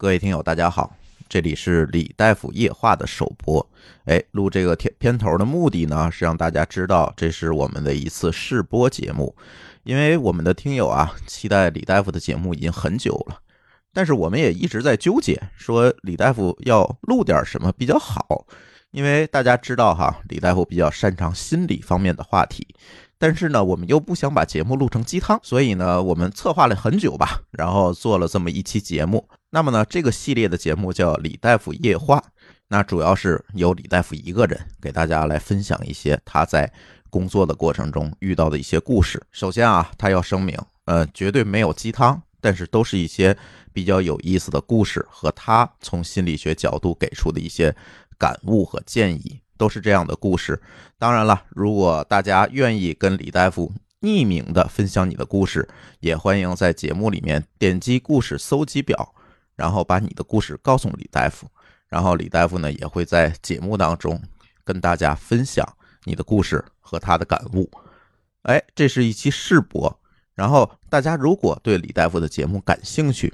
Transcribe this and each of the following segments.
各位听友，大家好，这里是李大夫夜话的首播。哎，录这个片片头的目的呢，是让大家知道这是我们的一次试播节目。因为我们的听友啊，期待李大夫的节目已经很久了，但是我们也一直在纠结，说李大夫要录点什么比较好。因为大家知道哈，李大夫比较擅长心理方面的话题。但是呢，我们又不想把节目录成鸡汤，所以呢，我们策划了很久吧，然后做了这么一期节目。那么呢，这个系列的节目叫李大夫夜话，那主要是由李大夫一个人给大家来分享一些他在工作的过程中遇到的一些故事。首先啊，他要声明，呃，绝对没有鸡汤，但是都是一些比较有意思的故事和他从心理学角度给出的一些感悟和建议。都是这样的故事。当然了，如果大家愿意跟李大夫匿名的分享你的故事，也欢迎在节目里面点击故事搜集表，然后把你的故事告诉李大夫。然后李大夫呢也会在节目当中跟大家分享你的故事和他的感悟。哎，这是一期试播。然后大家如果对李大夫的节目感兴趣，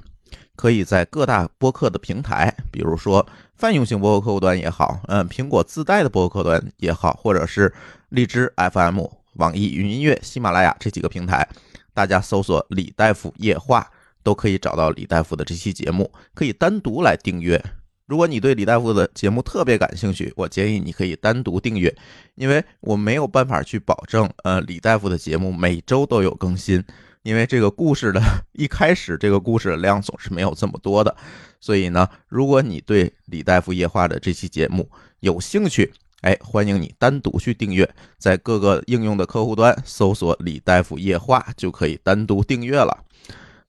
可以在各大播客的平台，比如说。泛用型播客客户端也好，嗯，苹果自带的播客客户端也好，或者是荔枝 FM、网易云音乐、喜马拉雅这几个平台，大家搜索“李大夫夜话”都可以找到李大夫的这期节目，可以单独来订阅。如果你对李大夫的节目特别感兴趣，我建议你可以单独订阅，因为我没有办法去保证，呃，李大夫的节目每周都有更新。因为这个故事的 一开始，这个故事的量总是没有这么多的，所以呢，如果你对李大夫夜话的这期节目有兴趣，哎，欢迎你单独去订阅，在各个应用的客户端搜索“李大夫夜话”就可以单独订阅了。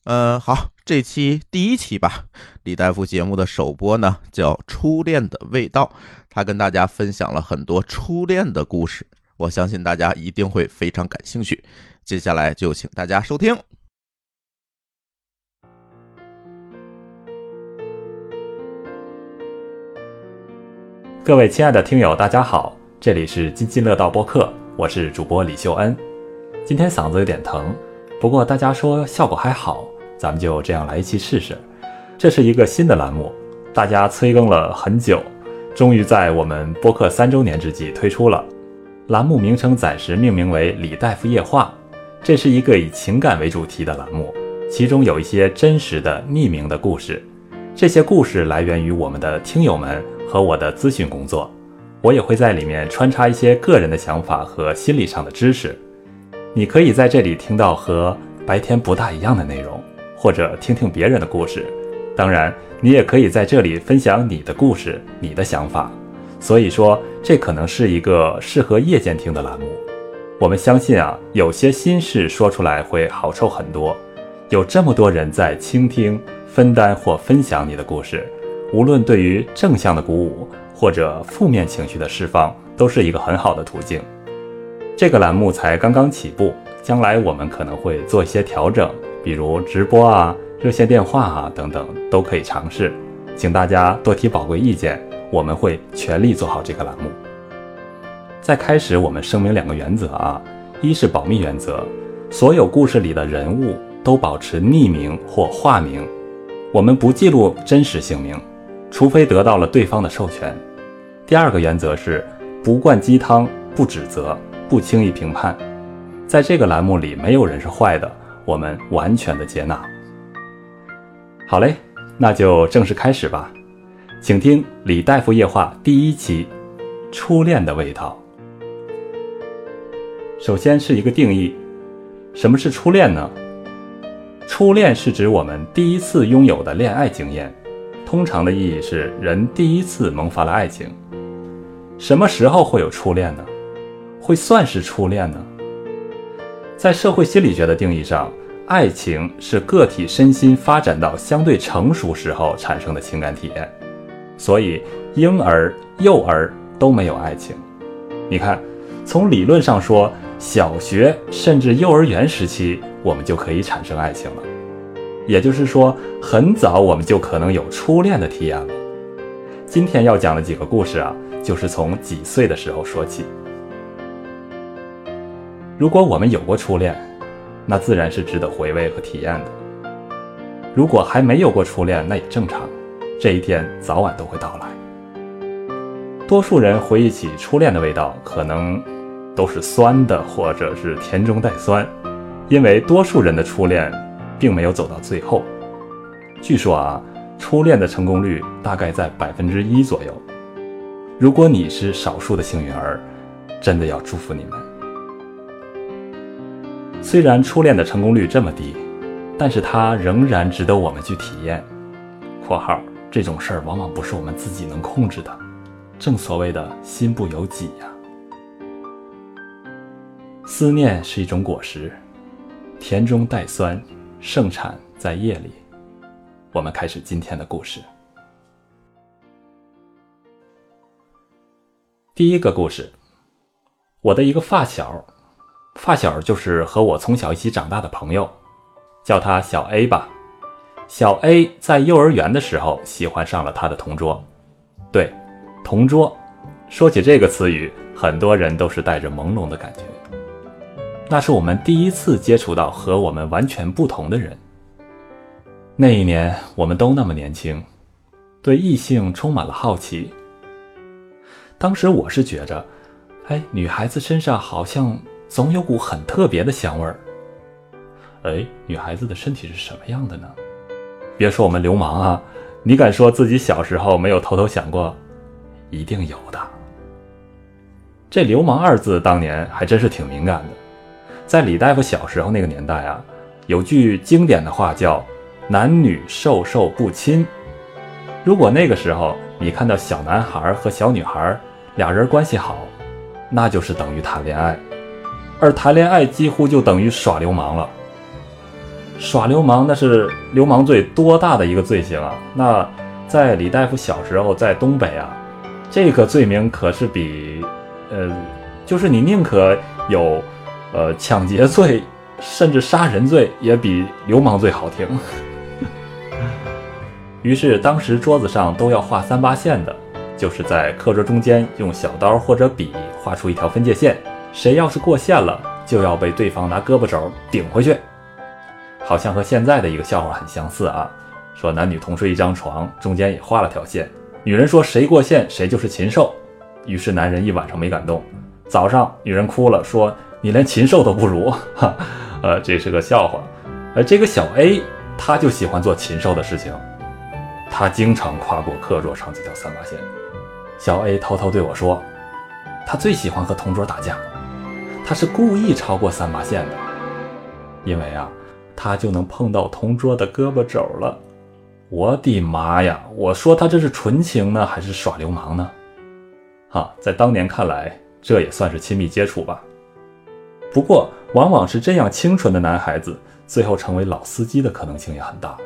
嗯，好，这期第一期吧，李大夫节目的首播呢叫《初恋的味道》，他跟大家分享了很多初恋的故事，我相信大家一定会非常感兴趣。接下来就请大家收听。各位亲爱的听友，大家好，这里是津津乐道播客，我是主播李秀恩。今天嗓子有点疼，不过大家说效果还好，咱们就这样来一期试试。这是一个新的栏目，大家催更了很久，终于在我们播客三周年之际推出了。栏目名称暂时命名为“李大夫夜话”。这是一个以情感为主题的栏目，其中有一些真实的匿名的故事。这些故事来源于我们的听友们和我的咨询工作，我也会在里面穿插一些个人的想法和心理上的知识。你可以在这里听到和白天不大一样的内容，或者听听别人的故事。当然，你也可以在这里分享你的故事、你的想法。所以说，这可能是一个适合夜间听的栏目。我们相信啊，有些心事说出来会好受很多。有这么多人在倾听、分担或分享你的故事，无论对于正向的鼓舞或者负面情绪的释放，都是一个很好的途径。这个栏目才刚刚起步，将来我们可能会做一些调整，比如直播啊、热线电话啊等等，都可以尝试。请大家多提宝贵意见，我们会全力做好这个栏目。在开始，我们声明两个原则啊，一是保密原则，所有故事里的人物都保持匿名或化名，我们不记录真实姓名，除非得到了对方的授权。第二个原则是不灌鸡汤，不指责，不轻易评判。在这个栏目里，没有人是坏的，我们完全的接纳。好嘞，那就正式开始吧，请听李大夫夜话第一期：初恋的味道。首先是一个定义，什么是初恋呢？初恋是指我们第一次拥有的恋爱经验，通常的意义是人第一次萌发了爱情。什么时候会有初恋呢？会算是初恋呢？在社会心理学的定义上，爱情是个体身心发展到相对成熟时候产生的情感体验，所以婴儿、幼儿都没有爱情。你看，从理论上说。小学甚至幼儿园时期，我们就可以产生爱情了，也就是说，很早我们就可能有初恋的体验了。今天要讲的几个故事啊，就是从几岁的时候说起。如果我们有过初恋，那自然是值得回味和体验的；如果还没有过初恋，那也正常，这一天早晚都会到来。多数人回忆起初恋的味道，可能都是酸的，或者是甜中带酸，因为多数人的初恋并没有走到最后。据说啊，初恋的成功率大概在百分之一左右。如果你是少数的幸运儿，真的要祝福你们。虽然初恋的成功率这么低，但是它仍然值得我们去体验。（括号这种事儿往往不是我们自己能控制的，正所谓的心不由己呀。）思念是一种果实，甜中带酸，盛产在夜里。我们开始今天的故事。第一个故事，我的一个发小，发小就是和我从小一起长大的朋友，叫他小 A 吧。小 A 在幼儿园的时候喜欢上了他的同桌，对，同桌。说起这个词语，很多人都是带着朦胧的感觉。那是我们第一次接触到和我们完全不同的人。那一年，我们都那么年轻，对异性充满了好奇。当时我是觉着，哎，女孩子身上好像总有股很特别的香味儿。哎，女孩子的身体是什么样的呢？别说我们流氓啊，你敢说自己小时候没有偷偷想过？一定有的。这“流氓”二字当年还真是挺敏感的，在李大夫小时候那个年代啊，有句经典的话叫。男女授受不亲。如果那个时候你看到小男孩和小女孩俩人关系好，那就是等于谈恋爱，而谈恋爱几乎就等于耍流氓了。耍流氓那是流氓罪多大的一个罪行啊！那在李大夫小时候在东北啊，这个罪名可是比，呃，就是你宁可有，呃，抢劫罪，甚至杀人罪，也比流氓罪好听。于是，当时桌子上都要画三八线的，就是在课桌中间用小刀或者笔画出一条分界线，谁要是过线了，就要被对方拿胳膊肘顶回去。好像和现在的一个笑话很相似啊，说男女同睡一张床，中间也画了条线，女人说谁过线谁就是禽兽，于是男人一晚上没敢动，早上女人哭了，说你连禽兽都不如，哈，呃，这是个笑话。而这个小 A 他就喜欢做禽兽的事情。他经常跨过课桌上这条三八线。小 A 偷偷对我说：“他最喜欢和同桌打架，他是故意超过三八线的，因为啊，他就能碰到同桌的胳膊肘了。”我的妈呀！我说他这是纯情呢，还是耍流氓呢？哈，在当年看来，这也算是亲密接触吧。不过，往往是这样清纯的男孩子，最后成为老司机的可能性也很大。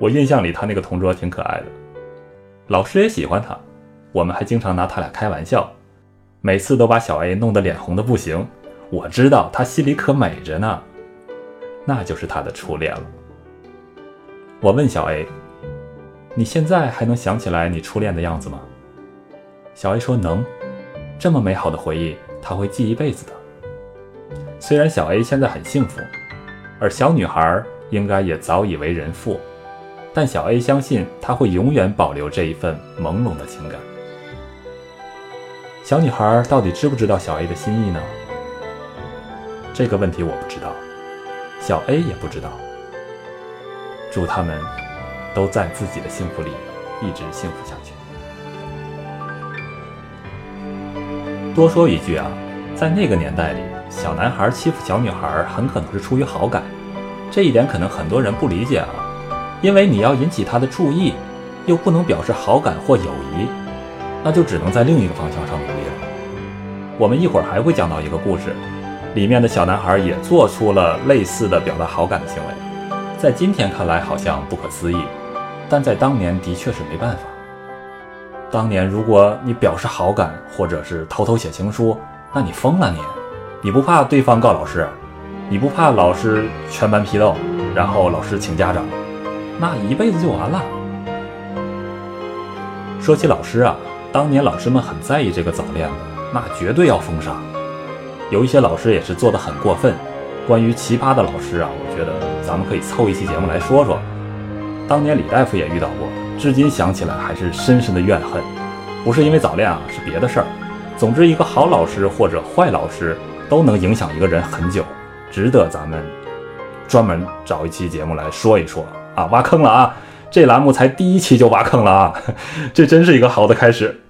我印象里，他那个同桌挺可爱的，老师也喜欢他，我们还经常拿他俩开玩笑，每次都把小 A 弄得脸红的不行。我知道他心里可美着呢，那就是他的初恋了。我问小 A：“ 你现在还能想起来你初恋的样子吗？”小 A 说：“能，这么美好的回忆，他会记一辈子的。”虽然小 A 现在很幸福，而小女孩应该也早已为人妇。但小 A 相信他会永远保留这一份朦胧的情感。小女孩到底知不知道小 A 的心意呢？这个问题我不知道，小 A 也不知道。祝他们都在自己的幸福里一直幸福下去。多说一句啊，在那个年代里，小男孩欺负小女孩很可能是出于好感，这一点可能很多人不理解啊。因为你要引起他的注意，又不能表示好感或友谊，那就只能在另一个方向上努力了。我们一会儿还会讲到一个故事，里面的小男孩也做出了类似的表达好感的行为，在今天看来好像不可思议，但在当年的确是没办法。当年如果你表示好感，或者是偷偷写情书，那你疯了你！你不怕对方告老师？你不怕老师全班批斗，然后老师请家长？那一辈子就完了。说起老师啊，当年老师们很在意这个早恋的，那绝对要封杀。有一些老师也是做的很过分。关于奇葩的老师啊，我觉得咱们可以凑一期节目来说说。当年李大夫也遇到过，至今想起来还是深深的怨恨。不是因为早恋啊，是别的事儿。总之，一个好老师或者坏老师都能影响一个人很久，值得咱们专门找一期节目来说一说啊！挖坑了啊！这栏目才第一期就挖坑了啊！这真是一个好的开始。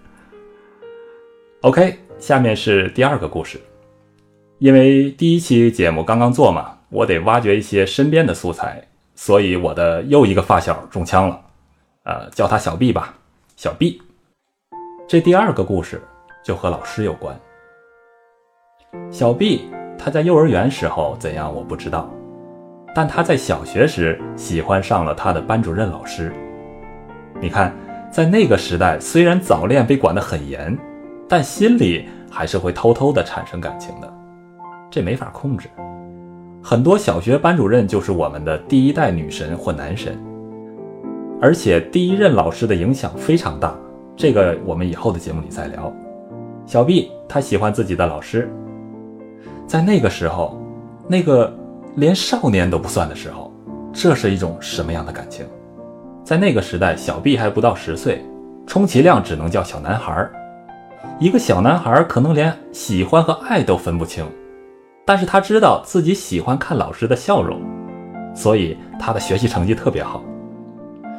OK，下面是第二个故事。因为第一期节目刚刚做嘛，我得挖掘一些身边的素材，所以我的又一个发小中枪了，呃，叫他小 B 吧，小 B。这第二个故事就和老师有关。小 B 他在幼儿园时候怎样我不知道，但他在小学时喜欢上了他的班主任老师。你看，在那个时代，虽然早恋被管得很严，但心里还是会偷偷的产生感情的，这没法控制。很多小学班主任就是我们的第一代女神或男神，而且第一任老师的影响非常大。这个我们以后的节目里再聊。小 B 他喜欢自己的老师，在那个时候，那个连少年都不算的时候，这是一种什么样的感情？在那个时代，小毕还不到十岁，充其量只能叫小男孩儿。一个小男孩可能连喜欢和爱都分不清，但是他知道自己喜欢看老师的笑容，所以他的学习成绩特别好。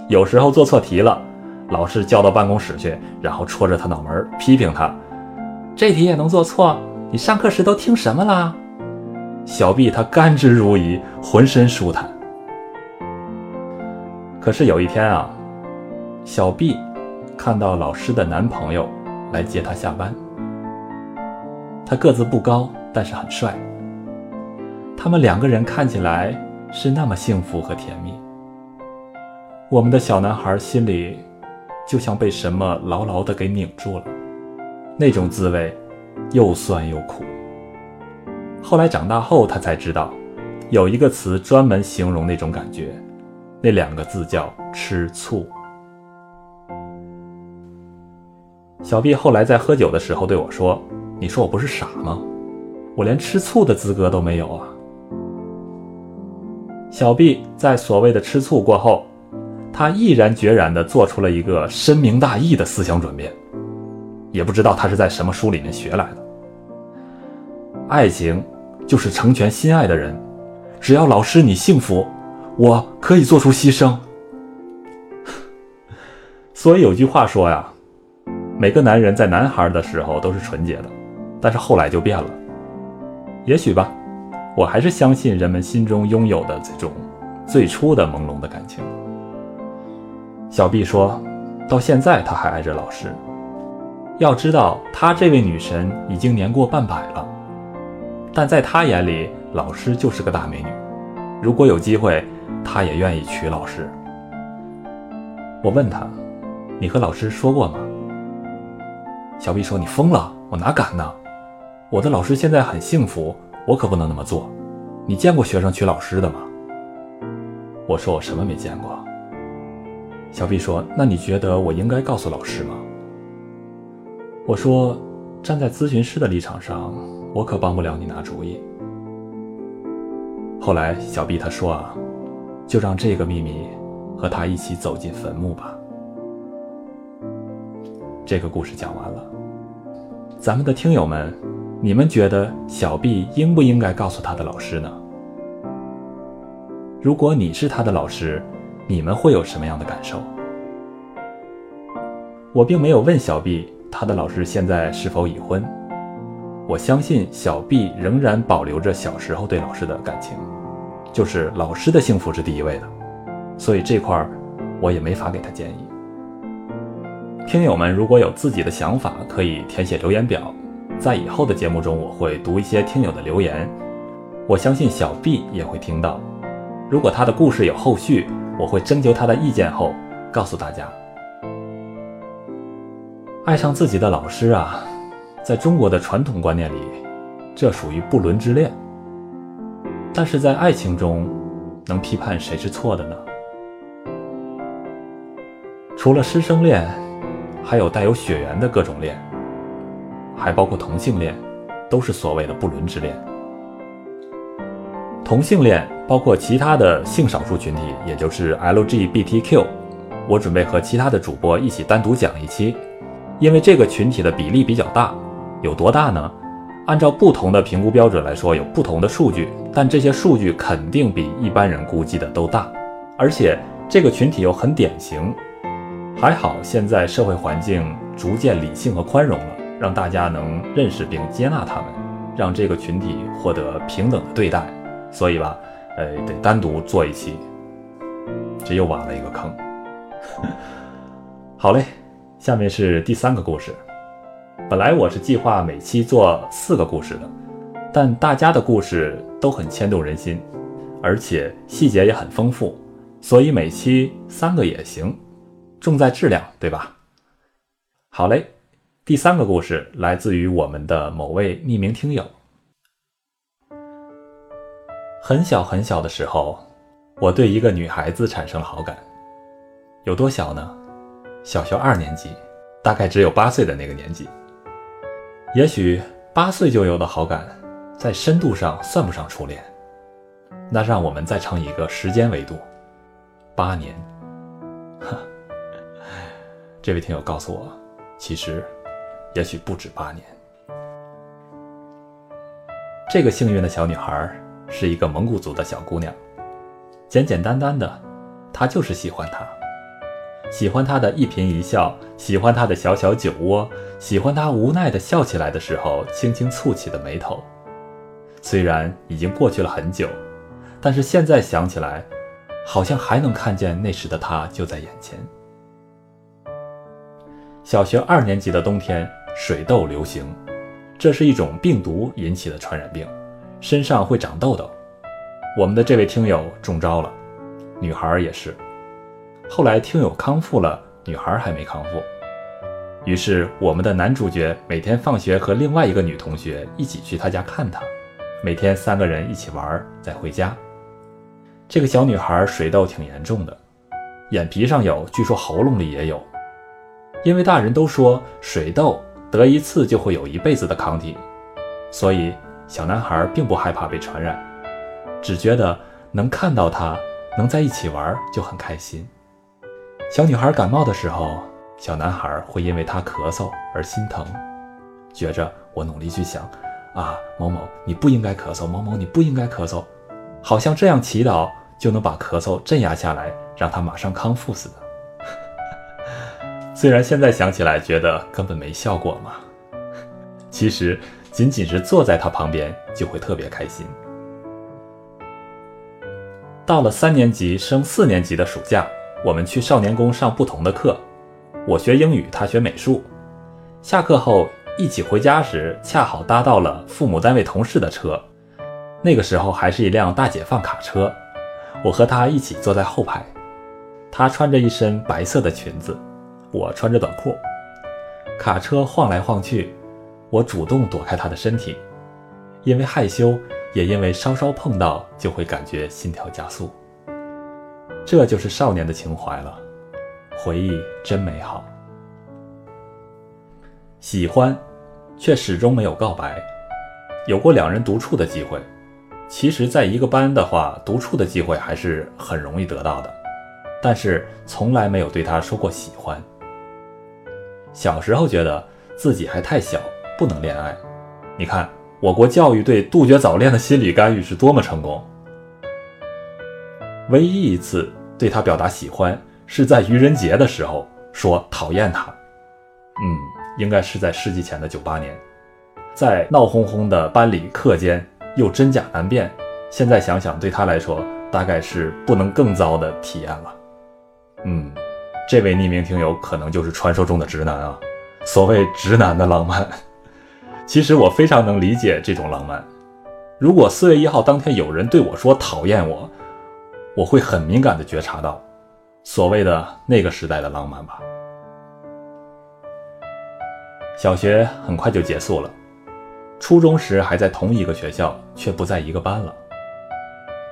有时候做错题了。老师叫到办公室去，然后戳着他脑门批评他：“这题也能做错？你上课时都听什么啦？”小 B 他甘之如饴，浑身舒坦。可是有一天啊，小 B 看到老师的男朋友来接她下班。他个子不高，但是很帅。他们两个人看起来是那么幸福和甜蜜。我们的小男孩心里。就像被什么牢牢的给拧住了，那种滋味又酸又苦。后来长大后，他才知道，有一个词专门形容那种感觉，那两个字叫吃醋。小毕后来在喝酒的时候对我说：“你说我不是傻吗？我连吃醋的资格都没有啊。”小毕在所谓的吃醋过后。他毅然决然地做出了一个深明大义的思想转变，也不知道他是在什么书里面学来的。爱情就是成全心爱的人，只要老师你幸福，我可以做出牺牲。所以有句话说呀，每个男人在男孩的时候都是纯洁的，但是后来就变了。也许吧，我还是相信人们心中拥有的这种最初的朦胧的感情。小毕说：“到现在他还爱着老师。要知道，他这位女神已经年过半百了，但在他眼里，老师就是个大美女。如果有机会，他也愿意娶老师。”我问他：“你和老师说过吗？”小 B 说：“你疯了，我哪敢呢？我的老师现在很幸福，我可不能那么做。你见过学生娶老师的吗？”我说：“我什么没见过。”小 B 说：“那你觉得我应该告诉老师吗？”我说：“站在咨询师的立场上，我可帮不了你拿主意。”后来小毕他说：“啊，就让这个秘密和他一起走进坟墓吧。”这个故事讲完了，咱们的听友们，你们觉得小毕应不应该告诉他的老师呢？如果你是他的老师？你们会有什么样的感受？我并没有问小毕他的老师现在是否已婚。我相信小 B 仍然保留着小时候对老师的感情，就是老师的幸福是第一位的。所以这块儿我也没法给他建议。听友们如果有自己的想法，可以填写留言表，在以后的节目中我会读一些听友的留言。我相信小 B 也会听到。如果他的故事有后续，我会征求他的意见后告诉大家。爱上自己的老师啊，在中国的传统观念里，这属于不伦之恋。但是在爱情中，能批判谁是错的呢？除了师生恋，还有带有血缘的各种恋，还包括同性恋，都是所谓的不伦之恋。同性恋包括其他的性少数群体，也就是 LGBTQ，我准备和其他的主播一起单独讲一期，因为这个群体的比例比较大，有多大呢？按照不同的评估标准来说，有不同的数据，但这些数据肯定比一般人估计的都大，而且这个群体又很典型。还好现在社会环境逐渐理性和宽容了，让大家能认识并接纳他们，让这个群体获得平等的对待。所以吧，呃，得单独做一期，这又挖了一个坑。好嘞，下面是第三个故事。本来我是计划每期做四个故事的，但大家的故事都很牵动人心，而且细节也很丰富，所以每期三个也行，重在质量，对吧？好嘞，第三个故事来自于我们的某位匿名听友。很小很小的时候，我对一个女孩子产生了好感，有多小呢？小学二年级，大概只有八岁的那个年纪。也许八岁就有的好感，在深度上算不上初恋。那让我们再乘一个时间维度，八年。哈，这位听友告诉我，其实也许不止八年。这个幸运的小女孩是一个蒙古族的小姑娘，简简单单的，她就是喜欢他。喜欢他的一颦一笑，喜欢他的小小酒窝，喜欢他无奈的笑起来的时候轻轻蹙起的眉头。虽然已经过去了很久，但是现在想起来，好像还能看见那时的他就在眼前。小学二年级的冬天，水痘流行，这是一种病毒引起的传染病，身上会长痘痘。我们的这位听友中招了，女孩也是。后来听友康复了，女孩还没康复，于是我们的男主角每天放学和另外一个女同学一起去她家看她，每天三个人一起玩再回家。这个小女孩水痘挺严重的，眼皮上有，据说喉咙里也有。因为大人都说水痘得一次就会有一辈子的抗体，所以小男孩并不害怕被传染，只觉得能看到她，能在一起玩就很开心。小女孩感冒的时候，小男孩会因为她咳嗽而心疼，觉着我努力去想，啊，某某你不应该咳嗽，某某你不应该咳嗽，好像这样祈祷就能把咳嗽镇压下来，让他马上康复似的。虽然现在想起来觉得根本没效果嘛，其实仅仅是坐在他旁边就会特别开心。到了三年级升四年级的暑假。我们去少年宫上不同的课，我学英语，他学美术。下课后一起回家时，恰好搭到了父母单位同事的车。那个时候还是一辆大解放卡车，我和他一起坐在后排。她穿着一身白色的裙子，我穿着短裤。卡车晃来晃去，我主动躲开她的身体，因为害羞，也因为稍稍碰到就会感觉心跳加速。这就是少年的情怀了，回忆真美好。喜欢，却始终没有告白。有过两人独处的机会，其实，在一个班的话，独处的机会还是很容易得到的。但是，从来没有对他说过喜欢。小时候觉得自己还太小，不能恋爱。你看，我国教育对杜绝早恋的心理干预是多么成功。唯一一次对他表达喜欢，是在愚人节的时候说讨厌他。嗯，应该是在世纪前的九八年，在闹哄哄的班里课间，又真假难辨。现在想想，对他来说，大概是不能更糟的体验了。嗯，这位匿名听友可能就是传说中的直男啊。所谓直男的浪漫，其实我非常能理解这种浪漫。如果四月一号当天有人对我说讨厌我，我会很敏感地觉察到，所谓的那个时代的浪漫吧。小学很快就结束了，初中时还在同一个学校，却不在一个班了。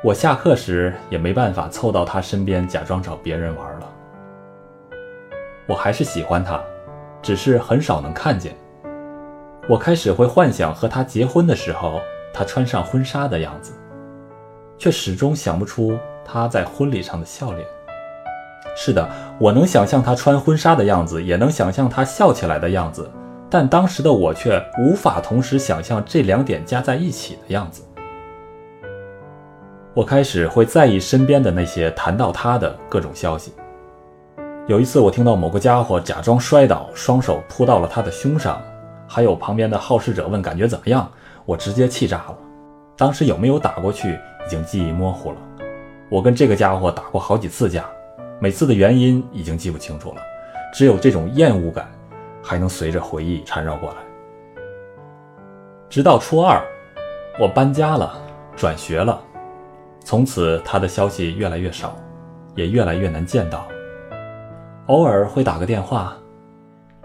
我下课时也没办法凑到他身边，假装找别人玩了。我还是喜欢他，只是很少能看见。我开始会幻想和他结婚的时候，他穿上婚纱的样子，却始终想不出。他在婚礼上的笑脸，是的，我能想象他穿婚纱的样子，也能想象他笑起来的样子，但当时的我却无法同时想象这两点加在一起的样子。我开始会在意身边的那些谈到他的各种消息。有一次，我听到某个家伙假装摔倒，双手扑到了他的胸上，还有旁边的好事者问感觉怎么样，我直接气炸了。当时有没有打过去，已经记忆模糊了。我跟这个家伙打过好几次架。每次的原因已经记不清楚了，只有这种厌恶感还能随着回忆缠绕过来。直到初二，我搬家了，转学了，从此他的消息越来越少，也越来越难见到。偶尔会打个电话，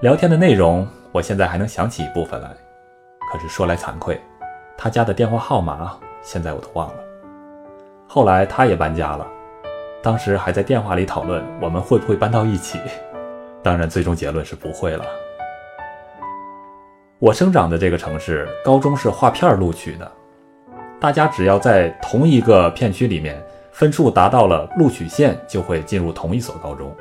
聊天的内容我现在还能想起一部分来，可是说来惭愧，他家的电话号码现在我都忘了。后来他也搬家了。当时还在电话里讨论我们会不会搬到一起，当然最终结论是不会了。我生长的这个城市高中是划片录取的，大家只要在同一个片区里面分数达到了录取线，就会进入同一所高中。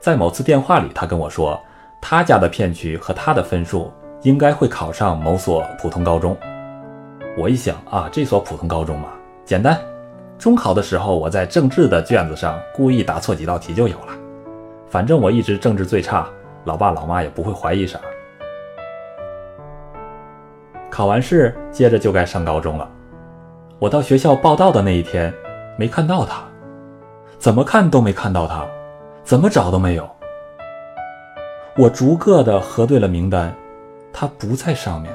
在某次电话里，他跟我说，他家的片区和他的分数应该会考上某所普通高中。我一想啊，这所普通高中嘛，简单。中考的时候，我在政治的卷子上故意答错几道题就有了。反正我一直政治最差，老爸老妈也不会怀疑啥。考完试，接着就该上高中了。我到学校报到的那一天，没看到他，怎么看都没看到他，怎么找都没有。我逐个的核对了名单，他不在上面，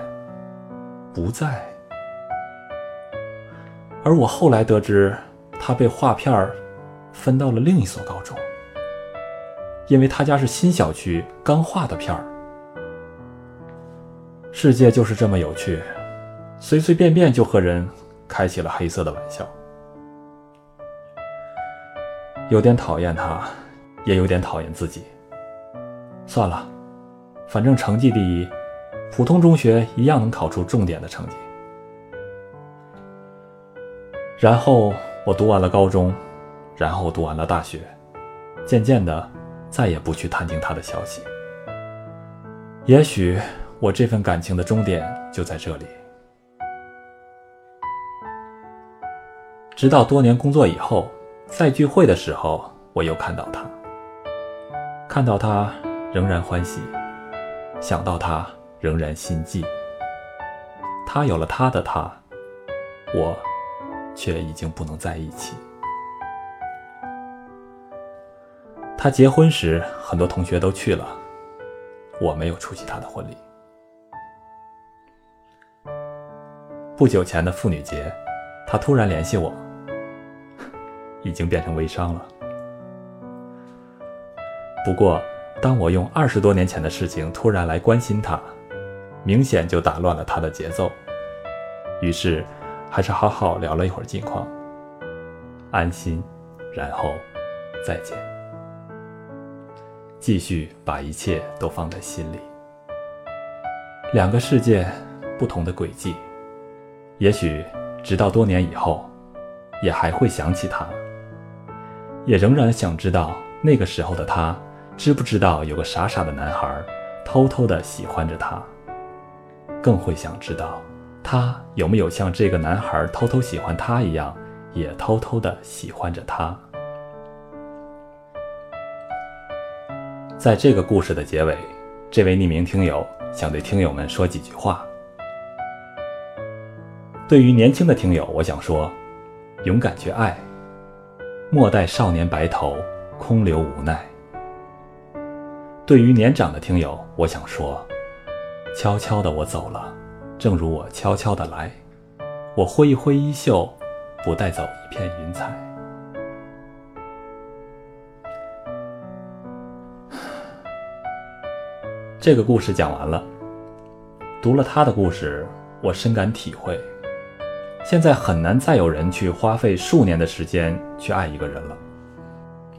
不在。而我后来得知，他被划片分到了另一所高中，因为他家是新小区刚划的片儿。世界就是这么有趣，随随便便就和人开起了黑色的玩笑。有点讨厌他，也有点讨厌自己。算了，反正成绩第一，普通中学一样能考出重点的成绩。然后我读完了高中，然后读完了大学，渐渐的，再也不去探听他的消息。也许我这份感情的终点就在这里。直到多年工作以后，在聚会的时候，我又看到他，看到他仍然欢喜，想到他仍然心悸。他有了他的他，我。却已经不能在一起。他结婚时，很多同学都去了，我没有出席他的婚礼。不久前的妇女节，他突然联系我，已经变成微商了。不过，当我用二十多年前的事情突然来关心他，明显就打乱了他的节奏，于是。还是好好聊了一会儿近况，安心，然后再见。继续把一切都放在心里。两个世界，不同的轨迹，也许直到多年以后，也还会想起他，也仍然想知道那个时候的他，知不知道有个傻傻的男孩偷偷的喜欢着他，更会想知道。他有没有像这个男孩偷偷喜欢他一样，也偷偷的喜欢着他？在这个故事的结尾，这位匿名听友想对听友们说几句话。对于年轻的听友，我想说：勇敢去爱，莫待少年白头，空留无奈。对于年长的听友，我想说：悄悄的我走了。正如我悄悄的来，我挥一挥衣袖，不带走一片云彩。这个故事讲完了，读了他的故事，我深感体会。现在很难再有人去花费数年的时间去爱一个人了，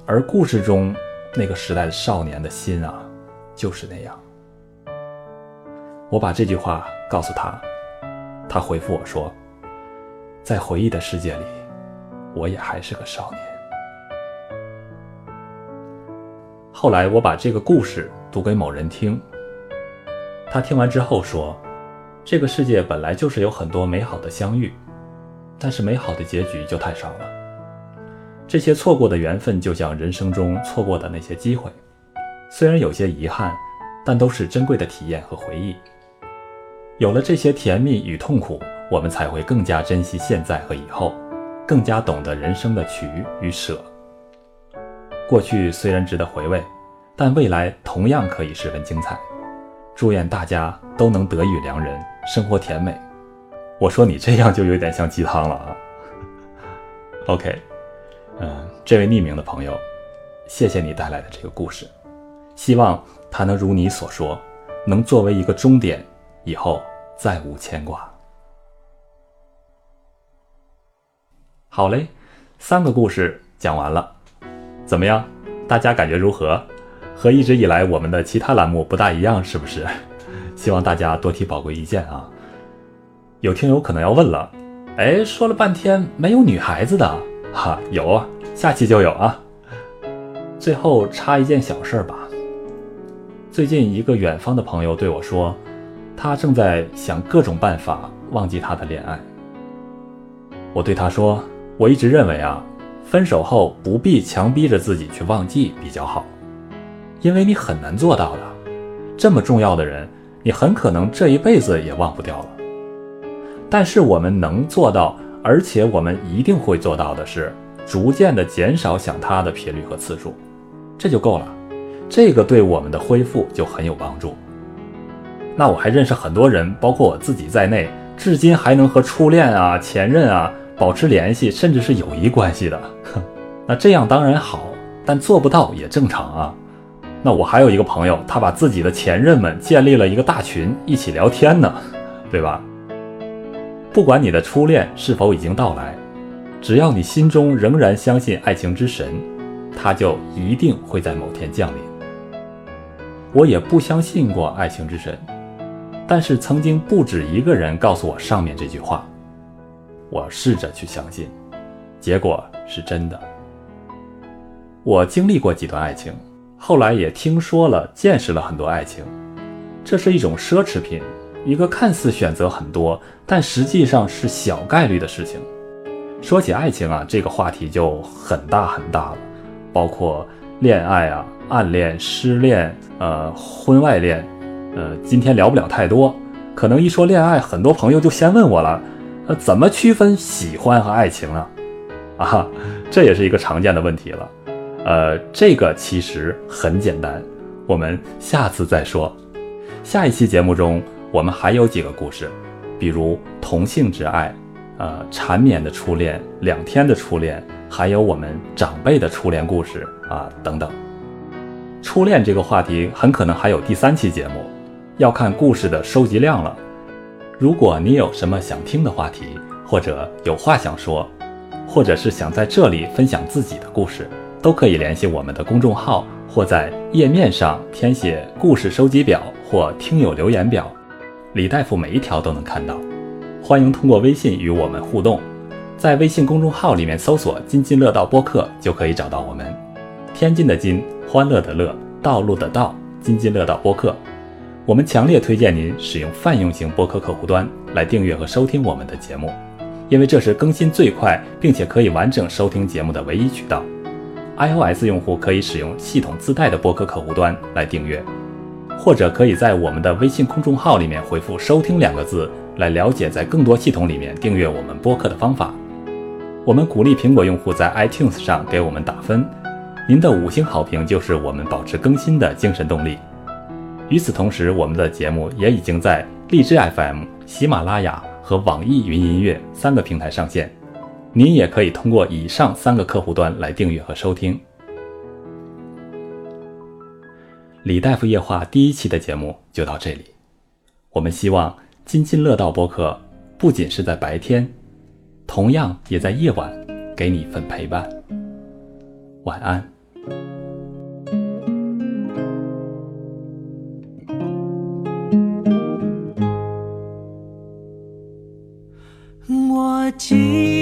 而故事中那个时代的少年的心啊，就是那样。我把这句话告诉他，他回复我说：“在回忆的世界里，我也还是个少年。”后来我把这个故事读给某人听，他听完之后说：“这个世界本来就是有很多美好的相遇，但是美好的结局就太少了。这些错过的缘分，就像人生中错过的那些机会，虽然有些遗憾，但都是珍贵的体验和回忆。有了这些甜蜜与痛苦，我们才会更加珍惜现在和以后，更加懂得人生的取与舍。”过去虽然值得回味，但未来同样可以十分精彩。祝愿大家都能得遇良人，生活甜美。我说你这样就有点像鸡汤了啊。OK，嗯，这位匿名的朋友，谢谢你带来的这个故事，希望它能如你所说，能作为一个终点，以后再无牵挂。好嘞，三个故事讲完了。怎么样？大家感觉如何？和一直以来我们的其他栏目不大一样，是不是？希望大家多提宝贵意见啊！有听友可能要问了，哎，说了半天没有女孩子的哈？有啊，下期就有啊。最后插一件小事儿吧。最近一个远方的朋友对我说，他正在想各种办法忘记他的恋爱。我对他说，我一直认为啊。分手后不必强逼着自己去忘记比较好，因为你很难做到的。这么重要的人，你很可能这一辈子也忘不掉了。但是我们能做到，而且我们一定会做到的是，逐渐的减少想他的频率和次数，这就够了。这个对我们的恢复就很有帮助。那我还认识很多人，包括我自己在内，至今还能和初恋啊、前任啊。保持联系，甚至是友谊关系的，那这样当然好，但做不到也正常啊。那我还有一个朋友，他把自己的前任们建立了一个大群，一起聊天呢，对吧？不管你的初恋是否已经到来，只要你心中仍然相信爱情之神，他就一定会在某天降临。我也不相信过爱情之神，但是曾经不止一个人告诉我上面这句话。我试着去相信，结果是真的。我经历过几段爱情，后来也听说了、见识了很多爱情。这是一种奢侈品，一个看似选择很多，但实际上是小概率的事情。说起爱情啊，这个话题就很大很大了，包括恋爱啊、暗恋、失恋、呃、婚外恋，呃，今天聊不了太多。可能一说恋爱，很多朋友就先问我了。呃，怎么区分喜欢和爱情呢？啊，这也是一个常见的问题了。呃，这个其实很简单，我们下次再说。下一期节目中，我们还有几个故事，比如同性之爱，呃，缠绵的初恋，两天的初恋，还有我们长辈的初恋故事啊，等等。初恋这个话题很可能还有第三期节目，要看故事的收集量了。如果你有什么想听的话题，或者有话想说，或者是想在这里分享自己的故事，都可以联系我们的公众号，或在页面上填写故事收集表或听友留言表，李大夫每一条都能看到。欢迎通过微信与我们互动，在微信公众号里面搜索“津津乐道播客”就可以找到我们。天津的津，欢乐的乐，道路的道，津津乐道播客。我们强烈推荐您使用泛用型播客客户端来订阅和收听我们的节目，因为这是更新最快并且可以完整收听节目的唯一渠道。iOS 用户可以使用系统自带的播客客户端来订阅，或者可以在我们的微信公众号里面回复“收听”两个字来了解在更多系统里面订阅我们播客的方法。我们鼓励苹果用户在 iTunes 上给我们打分，您的五星好评就是我们保持更新的精神动力。与此同时，我们的节目也已经在荔枝 FM、喜马拉雅和网易云音乐三个平台上线。您也可以通过以上三个客户端来订阅和收听。李大夫夜话第一期的节目就到这里。我们希望津津乐道播客不仅是在白天，同样也在夜晚给你一份陪伴。晚安。我记